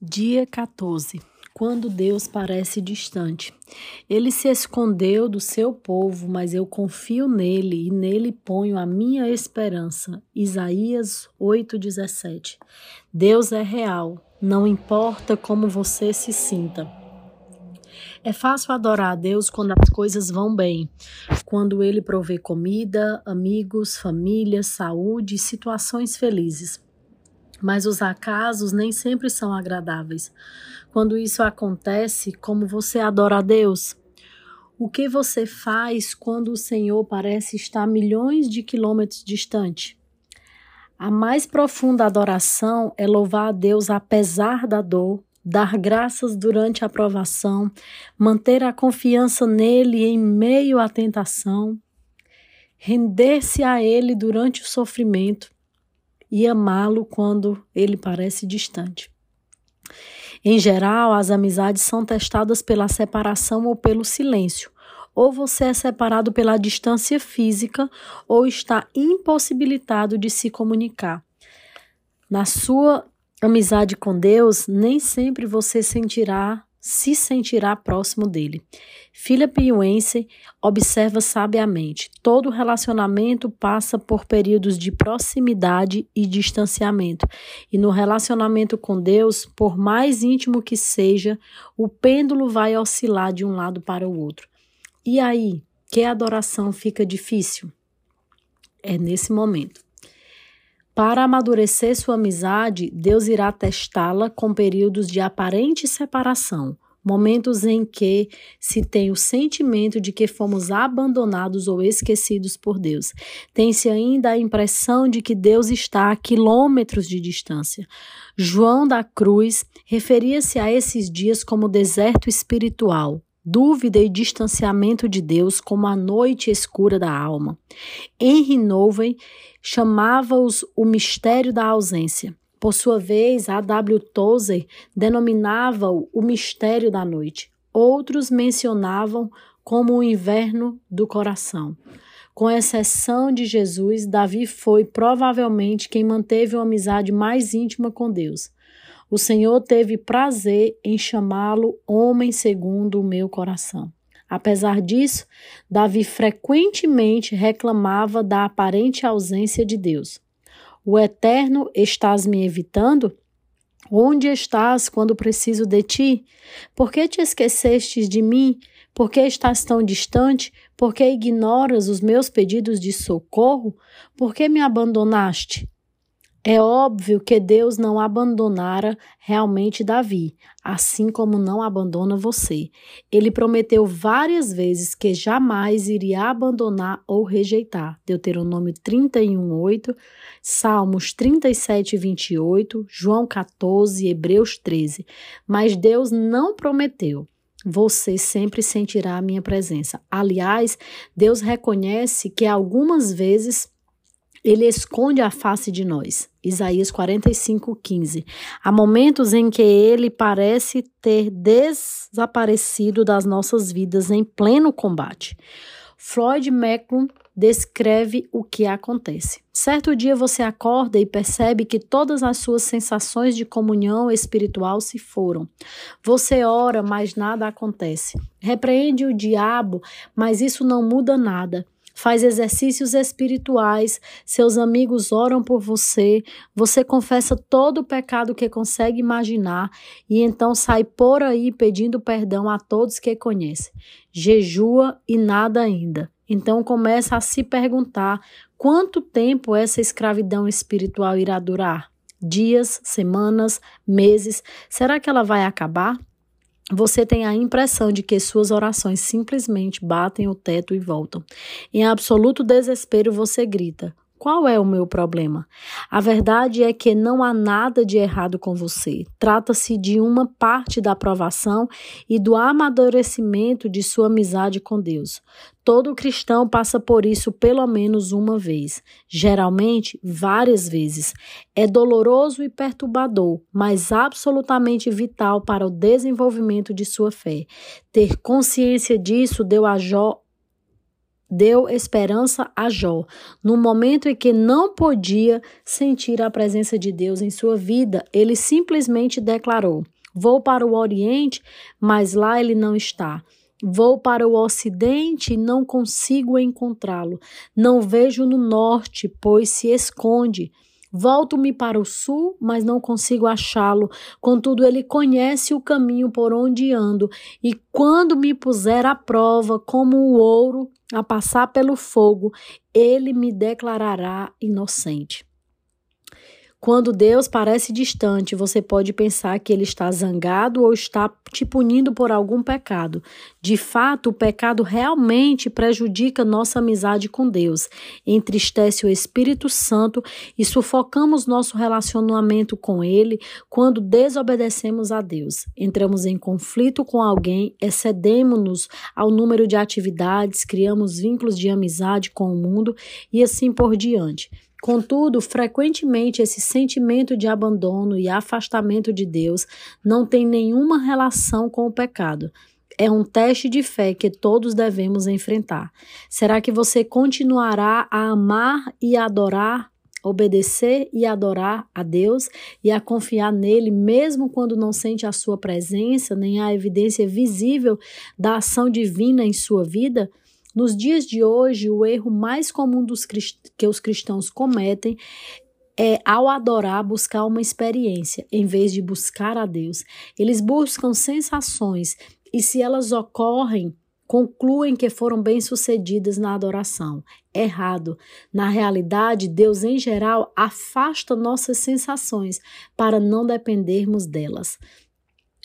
Dia 14. Quando Deus parece distante. Ele se escondeu do seu povo, mas eu confio nele e nele ponho a minha esperança. Isaías 8:17. Deus é real, não importa como você se sinta. É fácil adorar a Deus quando as coisas vão bem, quando ele provê comida, amigos, família, saúde e situações felizes mas os acasos nem sempre são agradáveis. Quando isso acontece, como você adora a Deus? O que você faz quando o Senhor parece estar milhões de quilômetros distante? A mais profunda adoração é louvar a Deus apesar da dor, dar graças durante a provação, manter a confiança nele em meio à tentação, render-se a ele durante o sofrimento e amá-lo quando ele parece distante. Em geral, as amizades são testadas pela separação ou pelo silêncio. Ou você é separado pela distância física ou está impossibilitado de se comunicar. Na sua amizade com Deus, nem sempre você sentirá se sentirá próximo dele. Philip Yancey observa sabiamente: todo relacionamento passa por períodos de proximidade e distanciamento. E no relacionamento com Deus, por mais íntimo que seja, o pêndulo vai oscilar de um lado para o outro. E aí, que adoração fica difícil? É nesse momento. Para amadurecer sua amizade, Deus irá testá-la com períodos de aparente separação, momentos em que se tem o sentimento de que fomos abandonados ou esquecidos por Deus. Tem-se ainda a impressão de que Deus está a quilômetros de distância. João da Cruz referia-se a esses dias como deserto espiritual, dúvida e distanciamento de Deus como a noite escura da alma. Henry Nouwen chamava-os o mistério da ausência. Por sua vez, A. W. Tozer denominava-o o mistério da noite. Outros mencionavam como o inverno do coração. Com exceção de Jesus, Davi foi provavelmente quem manteve uma amizade mais íntima com Deus. O Senhor teve prazer em chamá-lo homem segundo o meu coração. Apesar disso, Davi frequentemente reclamava da aparente ausência de Deus. O Eterno estás me evitando? Onde estás quando preciso de ti? Por que te esquecestes de mim? Por que estás tão distante? Por que ignoras os meus pedidos de socorro? Por que me abandonaste? É óbvio que Deus não abandonara realmente Davi, assim como não abandona você. Ele prometeu várias vezes que jamais iria abandonar ou rejeitar. Deuteronômio 31, 8, Salmos 37, 28, João 14, Hebreus 13. Mas Deus não prometeu você sempre sentirá a minha presença. Aliás, Deus reconhece que algumas vezes ele esconde a face de nós. Isaías 45, 15. Há momentos em que ele parece ter desaparecido das nossas vidas em pleno combate. Floyd Macklin descreve o que acontece. Certo dia você acorda e percebe que todas as suas sensações de comunhão espiritual se foram. Você ora, mas nada acontece. Repreende o diabo, mas isso não muda nada faz exercícios espirituais, seus amigos oram por você, você confessa todo o pecado que consegue imaginar e então sai por aí pedindo perdão a todos que conhece. Jejua e nada ainda. Então começa a se perguntar quanto tempo essa escravidão espiritual irá durar? Dias, semanas, meses? Será que ela vai acabar? Você tem a impressão de que suas orações simplesmente batem o teto e voltam. Em absoluto desespero, você grita: qual é o meu problema? A verdade é que não há nada de errado com você. Trata-se de uma parte da aprovação e do amadurecimento de sua amizade com Deus. Todo cristão passa por isso pelo menos uma vez, geralmente várias vezes. É doloroso e perturbador, mas absolutamente vital para o desenvolvimento de sua fé. Ter consciência disso deu a Jó deu esperança a Jó, no momento em que não podia sentir a presença de Deus em sua vida, ele simplesmente declarou: Vou para o Oriente, mas lá ele não está. Vou para o Ocidente e não consigo encontrá-lo. Não vejo no Norte, pois se esconde. Volto-me para o sul, mas não consigo achá-lo. Contudo, ele conhece o caminho por onde ando, e quando me puser à prova, como o ouro a passar pelo fogo, ele me declarará inocente. Quando Deus parece distante, você pode pensar que ele está zangado ou está te punindo por algum pecado. De fato, o pecado realmente prejudica nossa amizade com Deus, entristece o Espírito Santo e sufocamos nosso relacionamento com ele quando desobedecemos a Deus. Entramos em conflito com alguém, excedemos-nos ao número de atividades, criamos vínculos de amizade com o mundo e assim por diante. Contudo, frequentemente esse sentimento de abandono e afastamento de Deus não tem nenhuma relação com o pecado. É um teste de fé que todos devemos enfrentar. Será que você continuará a amar e adorar, obedecer e adorar a Deus e a confiar nele, mesmo quando não sente a sua presença, nem a evidência visível da ação divina em sua vida? Nos dias de hoje, o erro mais comum dos que os cristãos cometem é, ao adorar, buscar uma experiência, em vez de buscar a Deus. Eles buscam sensações e, se elas ocorrem, concluem que foram bem-sucedidas na adoração. Errado. Na realidade, Deus, em geral, afasta nossas sensações para não dependermos delas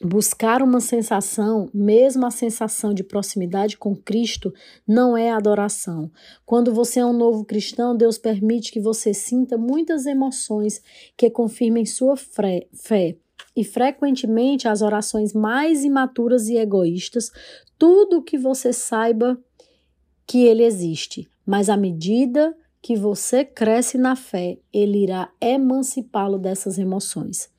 buscar uma sensação, mesmo a sensação de proximidade com Cristo, não é adoração. Quando você é um novo cristão, Deus permite que você sinta muitas emoções que confirmem sua fé. E frequentemente as orações mais imaturas e egoístas, tudo que você saiba que ele existe, mas à medida que você cresce na fé, ele irá emancipá-lo dessas emoções.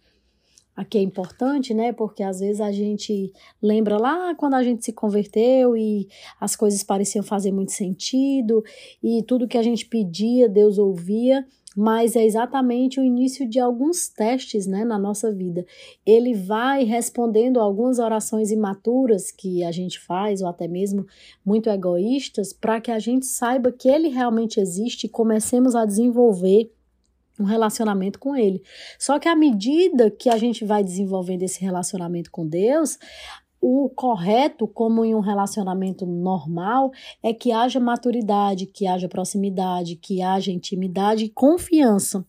Aqui é importante, né? Porque às vezes a gente lembra lá quando a gente se converteu e as coisas pareciam fazer muito sentido e tudo que a gente pedia, Deus ouvia, mas é exatamente o início de alguns testes, né, na nossa vida. Ele vai respondendo algumas orações imaturas que a gente faz ou até mesmo muito egoístas, para que a gente saiba que ele realmente existe e comecemos a desenvolver um relacionamento com ele. Só que à medida que a gente vai desenvolvendo esse relacionamento com Deus, o correto, como em um relacionamento normal, é que haja maturidade, que haja proximidade, que haja intimidade e confiança.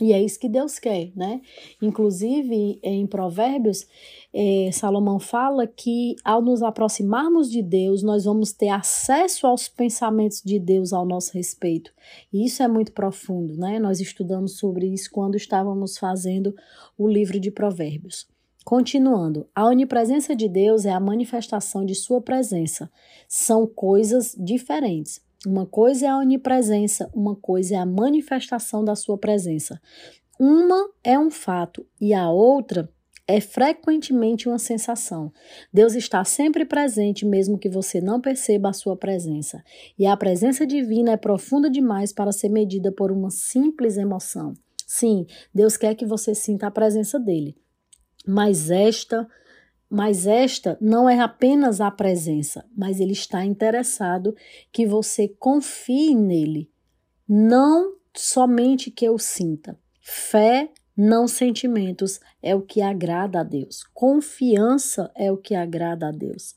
E é isso que Deus quer, né? Inclusive, em Provérbios, é, Salomão fala que ao nos aproximarmos de Deus, nós vamos ter acesso aos pensamentos de Deus ao nosso respeito. E isso é muito profundo, né? Nós estudamos sobre isso quando estávamos fazendo o livro de Provérbios. Continuando, a onipresença de Deus é a manifestação de sua presença. São coisas diferentes. Uma coisa é a onipresença, uma coisa é a manifestação da sua presença. Uma é um fato e a outra é frequentemente uma sensação. Deus está sempre presente, mesmo que você não perceba a sua presença. E a presença divina é profunda demais para ser medida por uma simples emoção. Sim, Deus quer que você sinta a presença dele. Mas esta mas esta não é apenas a presença, mas ele está interessado que você confie nele, não somente que eu sinta. Fé, não sentimentos, é o que agrada a Deus. Confiança é o que agrada a Deus.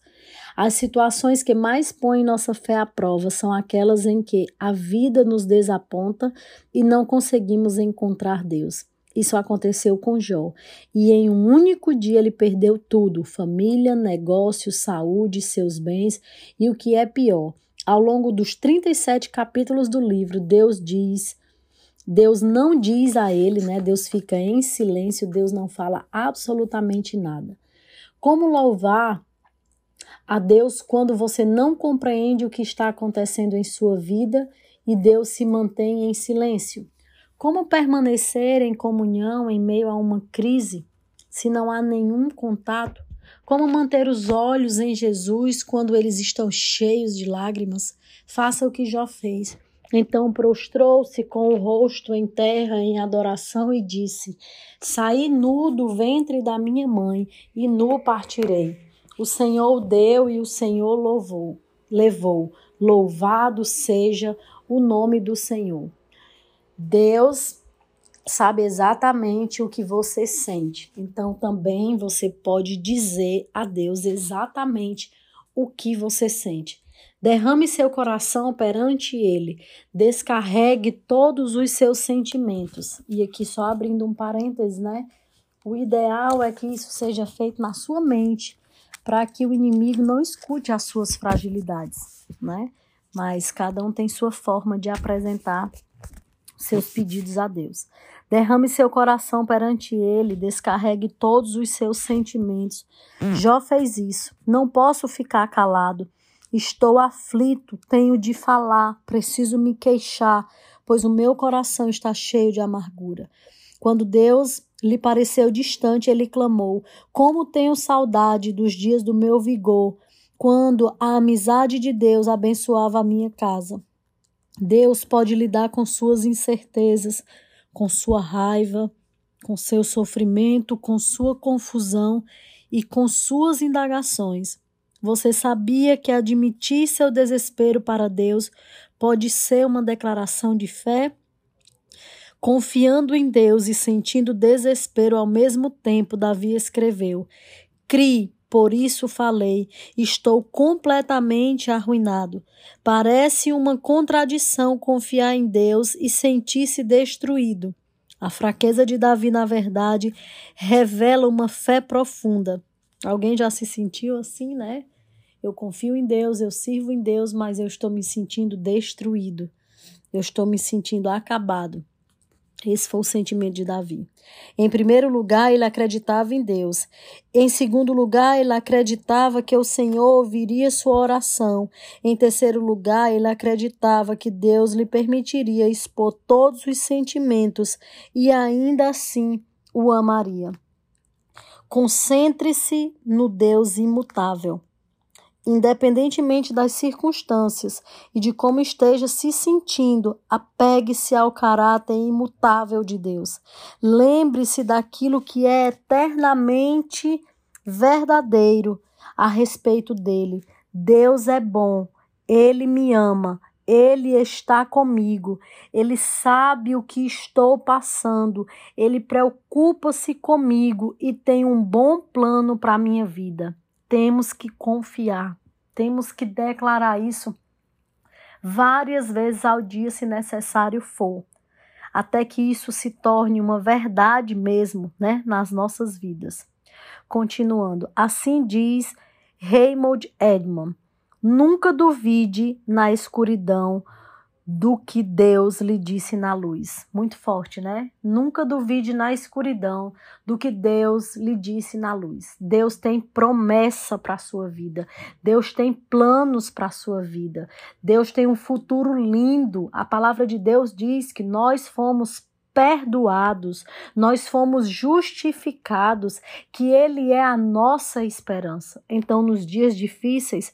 As situações que mais põem nossa fé à prova são aquelas em que a vida nos desaponta e não conseguimos encontrar Deus. Isso aconteceu com Jó. E em um único dia ele perdeu tudo: família, negócios, saúde, seus bens. E o que é pior, ao longo dos 37 capítulos do livro, Deus diz. Deus não diz a ele, né? Deus fica em silêncio, Deus não fala absolutamente nada. Como louvar a Deus quando você não compreende o que está acontecendo em sua vida e Deus se mantém em silêncio? Como permanecer em comunhão em meio a uma crise se não há nenhum contato? Como manter os olhos em Jesus quando eles estão cheios de lágrimas? Faça o que Jó fez. Então prostrou-se com o rosto em terra em adoração e disse: Saí nu do ventre da minha mãe e nu partirei. O Senhor deu e o Senhor louvou, levou. Louvado seja o nome do Senhor. Deus sabe exatamente o que você sente. Então também você pode dizer a Deus exatamente o que você sente. Derrame seu coração perante Ele, descarregue todos os seus sentimentos. E aqui, só abrindo um parêntese, né? O ideal é que isso seja feito na sua mente, para que o inimigo não escute as suas fragilidades, né? Mas cada um tem sua forma de apresentar seus pedidos a Deus. Derrame seu coração perante Ele, descarregue todos os seus sentimentos. Hum. Jó fez isso. Não posso ficar calado. Estou aflito, tenho de falar, preciso me queixar, pois o meu coração está cheio de amargura. Quando Deus lhe pareceu distante, ele clamou: Como tenho saudade dos dias do meu vigor, quando a amizade de Deus abençoava a minha casa. Deus pode lidar com suas incertezas, com sua raiva, com seu sofrimento, com sua confusão e com suas indagações. Você sabia que admitir seu desespero para Deus pode ser uma declaração de fé? Confiando em Deus e sentindo desespero ao mesmo tempo, Davi escreveu: Crie, por isso falei, estou completamente arruinado. Parece uma contradição confiar em Deus e sentir-se destruído. A fraqueza de Davi, na verdade, revela uma fé profunda. Alguém já se sentiu assim, né? Eu confio em Deus, eu sirvo em Deus, mas eu estou me sentindo destruído. Eu estou me sentindo acabado. Esse foi o sentimento de Davi. Em primeiro lugar, ele acreditava em Deus. Em segundo lugar, ele acreditava que o Senhor ouviria sua oração. Em terceiro lugar, ele acreditava que Deus lhe permitiria expor todos os sentimentos e ainda assim o amaria. Concentre-se no Deus imutável. Independentemente das circunstâncias e de como esteja se sentindo, apegue-se ao caráter imutável de Deus. Lembre-se daquilo que é eternamente verdadeiro a respeito dele. Deus é bom, ele me ama, ele está comigo, ele sabe o que estou passando, ele preocupa-se comigo e tem um bom plano para a minha vida temos que confiar, temos que declarar isso várias vezes ao dia, se necessário for, até que isso se torne uma verdade mesmo, né, nas nossas vidas. Continuando, assim diz Raymond Edmond: nunca duvide na escuridão do que Deus lhe disse na luz. Muito forte, né? Nunca duvide na escuridão do que Deus lhe disse na luz. Deus tem promessa para a sua vida. Deus tem planos para a sua vida. Deus tem um futuro lindo. A palavra de Deus diz que nós fomos perdoados, nós fomos justificados, que Ele é a nossa esperança. Então, nos dias difíceis,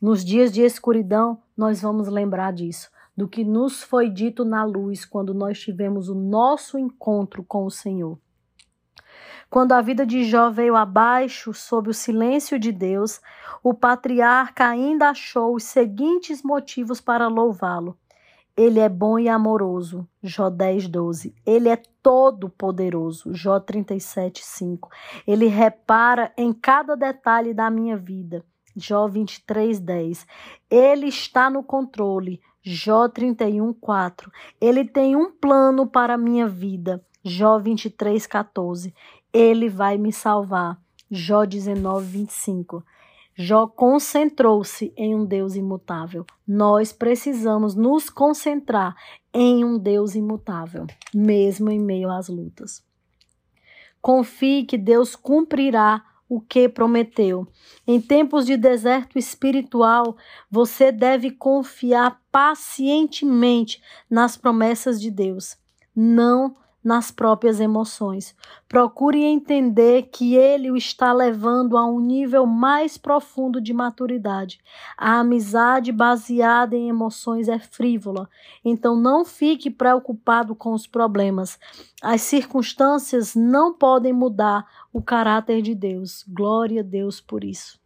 nos dias de escuridão, nós vamos lembrar disso do que nos foi dito na luz quando nós tivemos o nosso encontro com o Senhor. Quando a vida de Jó veio abaixo sob o silêncio de Deus, o patriarca ainda achou os seguintes motivos para louvá-lo. Ele é bom e amoroso, Jó 10, 12. Ele é todo-poderoso, Jó 37, 5. Ele repara em cada detalhe da minha vida, Jó 23, 10. Ele está no controle, Jó 31, 4. Ele tem um plano para a minha vida. Jó 23, 14. Ele vai me salvar. Jó 19, 25. Jó concentrou-se em um Deus imutável. Nós precisamos nos concentrar em um Deus imutável, mesmo em meio às lutas. Confie que Deus cumprirá o que prometeu. Em tempos de deserto espiritual, você deve confiar pacientemente nas promessas de Deus. Não nas próprias emoções. Procure entender que ele o está levando a um nível mais profundo de maturidade. A amizade baseada em emoções é frívola, então não fique preocupado com os problemas. As circunstâncias não podem mudar o caráter de Deus. Glória a Deus por isso.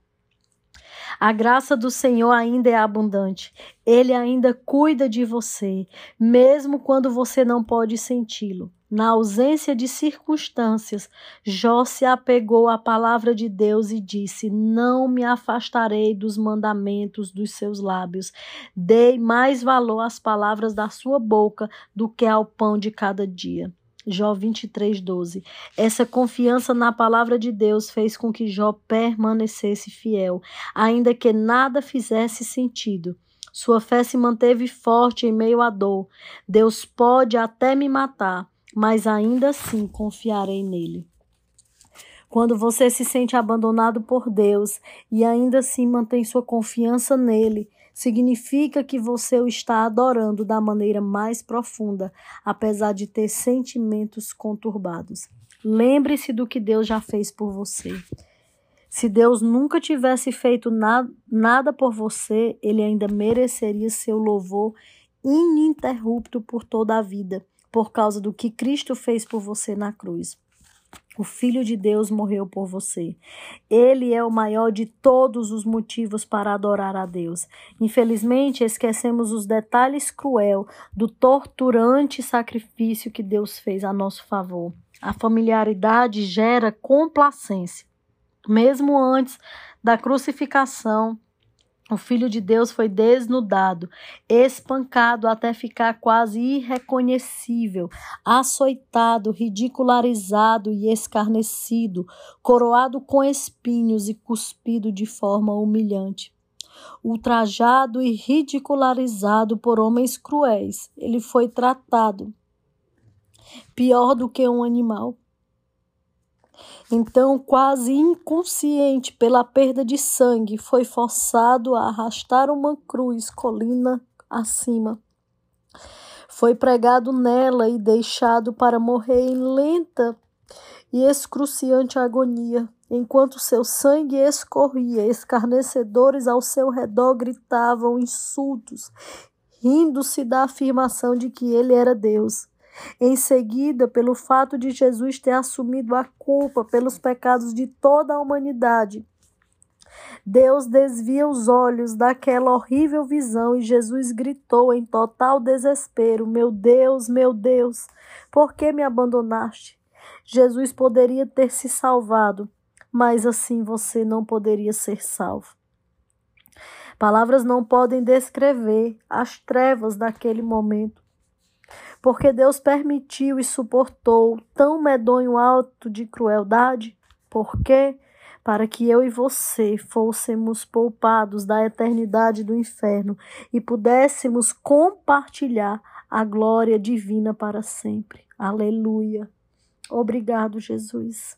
A graça do Senhor ainda é abundante. Ele ainda cuida de você, mesmo quando você não pode senti-lo. Na ausência de circunstâncias, Jó se apegou à palavra de Deus e disse: Não me afastarei dos mandamentos dos seus lábios. Dei mais valor às palavras da sua boca do que ao pão de cada dia. Jó 23, 12. Essa confiança na palavra de Deus fez com que Jó permanecesse fiel, ainda que nada fizesse sentido. Sua fé se manteve forte em meio à dor. Deus pode até me matar, mas ainda assim confiarei nele. Quando você se sente abandonado por Deus e ainda assim mantém sua confiança nele, significa que você o está adorando da maneira mais profunda, apesar de ter sentimentos conturbados. Lembre-se do que Deus já fez por você. Se Deus nunca tivesse feito nada, nada por você, ele ainda mereceria seu louvor ininterrupto por toda a vida, por causa do que Cristo fez por você na cruz. O Filho de Deus morreu por você. Ele é o maior de todos os motivos para adorar a Deus. Infelizmente, esquecemos os detalhes cruel do torturante sacrifício que Deus fez a nosso favor. A familiaridade gera complacência. Mesmo antes da crucificação, o Filho de Deus foi desnudado, espancado até ficar quase irreconhecível, açoitado, ridicularizado e escarnecido, coroado com espinhos e cuspido de forma humilhante. Ultrajado e ridicularizado por homens cruéis, ele foi tratado pior do que um animal. Então, quase inconsciente pela perda de sangue, foi forçado a arrastar uma cruz colina acima. Foi pregado nela e deixado para morrer em lenta e excruciante agonia, enquanto seu sangue escorria, escarnecedores ao seu redor gritavam insultos, rindo-se da afirmação de que ele era Deus. Em seguida, pelo fato de Jesus ter assumido a culpa pelos pecados de toda a humanidade, Deus desvia os olhos daquela horrível visão e Jesus gritou em total desespero: Meu Deus, meu Deus, por que me abandonaste? Jesus poderia ter se salvado, mas assim você não poderia ser salvo. Palavras não podem descrever as trevas daquele momento porque Deus permitiu e suportou tão medonho alto de crueldade? Por quê? Para que eu e você fôssemos poupados da eternidade do inferno e pudéssemos compartilhar a glória divina para sempre. Aleluia. Obrigado, Jesus.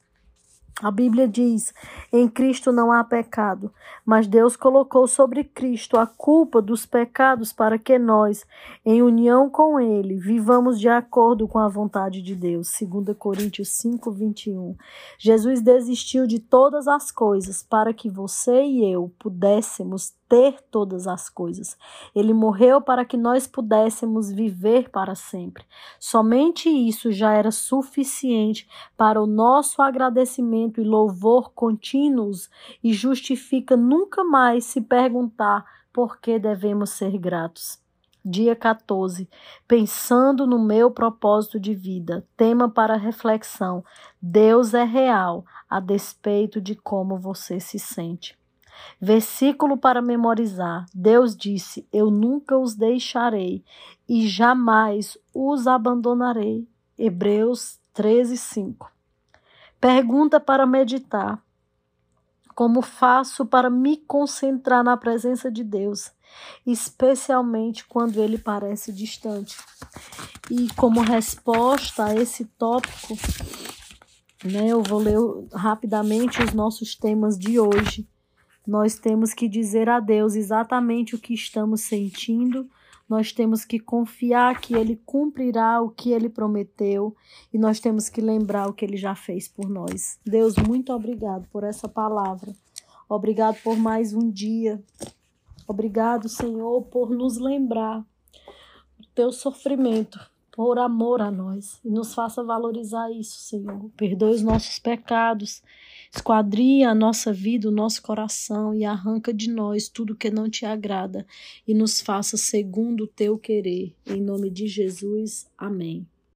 A Bíblia diz: em Cristo não há pecado, mas Deus colocou sobre Cristo a culpa dos pecados para que nós, em união com Ele, vivamos de acordo com a vontade de Deus. 2 Coríntios 5, 21. Jesus desistiu de todas as coisas para que você e eu pudéssemos ter todas as coisas. Ele morreu para que nós pudéssemos viver para sempre. Somente isso já era suficiente para o nosso agradecimento e louvor contínuos e justifica nunca mais se perguntar por que devemos ser gratos. Dia 14. Pensando no meu propósito de vida. Tema para reflexão: Deus é real, a despeito de como você se sente. Versículo para memorizar. Deus disse: Eu nunca os deixarei e jamais os abandonarei. Hebreus 13, 5. Pergunta para meditar: Como faço para me concentrar na presença de Deus, especialmente quando ele parece distante? E como resposta a esse tópico, né, eu vou ler rapidamente os nossos temas de hoje nós temos que dizer a Deus exatamente o que estamos sentindo nós temos que confiar que Ele cumprirá o que Ele prometeu e nós temos que lembrar o que Ele já fez por nós. Deus, muito obrigado por essa palavra. Obrigado por mais um dia. Obrigado, Senhor, por nos lembrar do teu sofrimento, por amor a nós. E nos faça valorizar isso, Senhor. Perdoe os nossos pecados Esquadria a nossa vida, o nosso coração e arranca de nós tudo que não te agrada e nos faça segundo o teu querer. Em nome de Jesus. Amém.